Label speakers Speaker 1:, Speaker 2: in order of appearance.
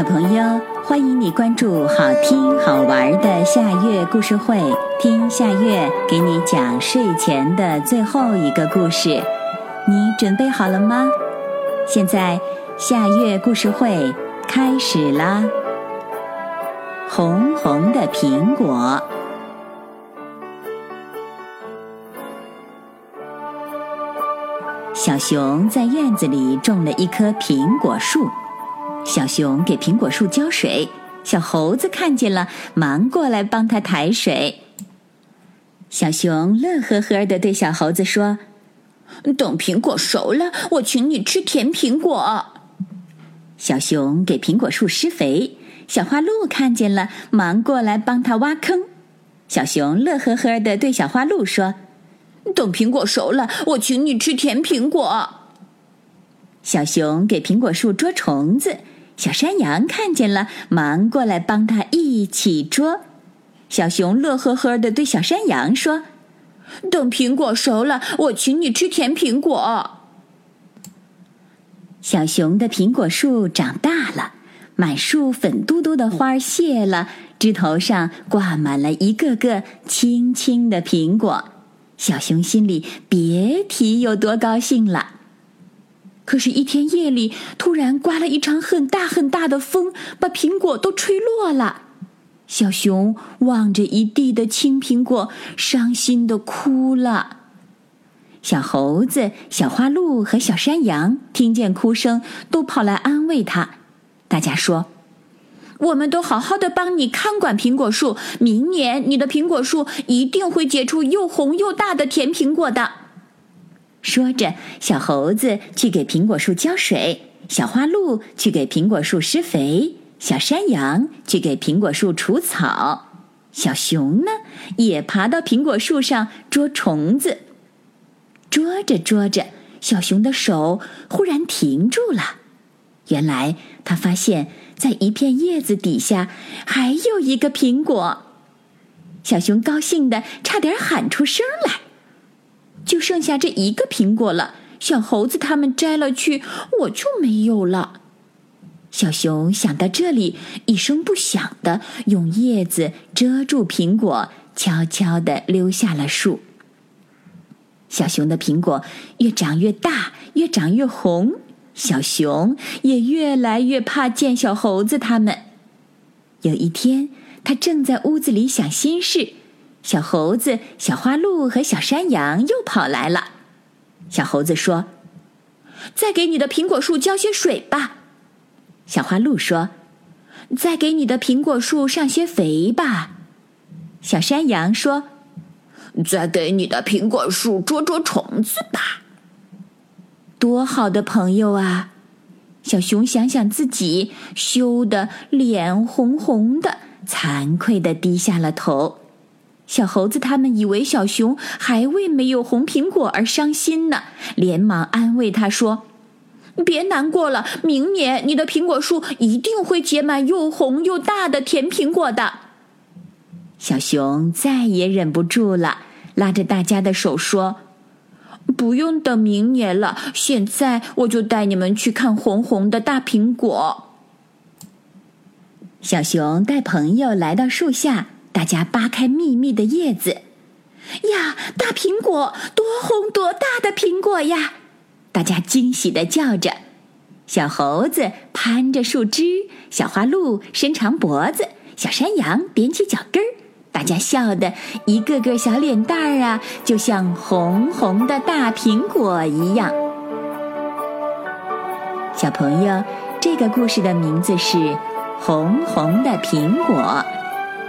Speaker 1: 小朋友，欢迎你关注好听好玩的夏月故事会，听夏月给你讲睡前的最后一个故事。你准备好了吗？现在夏月故事会开始啦！红红的苹果，小熊在院子里种了一棵苹果树。小熊给苹果树浇水，小猴子看见了，忙过来帮他抬水。小熊乐呵呵的对小猴子说：“
Speaker 2: 等苹果熟了，我请你吃甜苹果。”
Speaker 1: 小熊给苹果树施肥，小花鹿看见了，忙过来帮他挖坑。小熊乐呵呵的对小花鹿说：“
Speaker 2: 等苹果熟了，我请你吃甜苹果。”
Speaker 1: 小熊给苹果树捉虫子。小山羊看见了，忙过来帮他一起捉。小熊乐呵呵的对小山羊说：“
Speaker 2: 等苹果熟了，我请你吃甜苹果。”
Speaker 1: 小熊的苹果树长大了，满树粉嘟嘟的花谢了，枝头上挂满了一个个青青的苹果。小熊心里别提有多高兴了。可是，一天夜里，突然刮了一场很大很大的风，把苹果都吹落了。小熊望着一地的青苹果，伤心的哭了。小猴子、小花鹿和小山羊听见哭声，都跑来安慰他。大家说：“
Speaker 2: 我们都好好的帮你看管苹果树，明年你的苹果树一定会结出又红又大的甜苹果的。”
Speaker 1: 说着，小猴子去给苹果树浇水，小花鹿去给苹果树施肥，小山羊去给苹果树除草，小熊呢也爬到苹果树上捉虫子。捉着捉着，小熊的手忽然停住了。原来他发现，在一片叶子底下还有一个苹果。小熊高兴的差点喊出声来。就剩下这一个苹果了，小猴子他们摘了去，我就没有了。小熊想到这里，一声不响的用叶子遮住苹果，悄悄的溜下了树。小熊的苹果越长越大，越长越红，小熊也越来越怕见小猴子他们。有一天，他正在屋子里想心事。小猴子、小花鹿和小山羊又跑来了。小猴子说：“
Speaker 2: 再给你的苹果树浇些水吧。”
Speaker 1: 小花鹿说：“
Speaker 2: 再给你的苹果树上些肥吧。”
Speaker 1: 小山羊说：“
Speaker 2: 再给你的苹果树捉捉虫子吧。”
Speaker 1: 多好的朋友啊！小熊想想自己，羞得脸红红的，惭愧的低下了头。小猴子他们以为小熊还为没有红苹果而伤心呢，连忙安慰他说：“
Speaker 2: 别难过了，明年你的苹果树一定会结满又红又大的甜苹果的。”
Speaker 1: 小熊再也忍不住了，拉着大家的手说：“
Speaker 2: 不用等明年了，现在我就带你们去看红红的大苹果。”
Speaker 1: 小熊带朋友来到树下。大家扒开密密的叶子，
Speaker 2: 呀，大苹果，多红多大的苹果呀！
Speaker 1: 大家惊喜的叫着。小猴子攀着树枝，小花鹿伸长脖子，小山羊踮起脚跟儿。大家笑得一个个小脸蛋儿啊，就像红红的大苹果一样。小朋友，这个故事的名字是《红红的苹果》。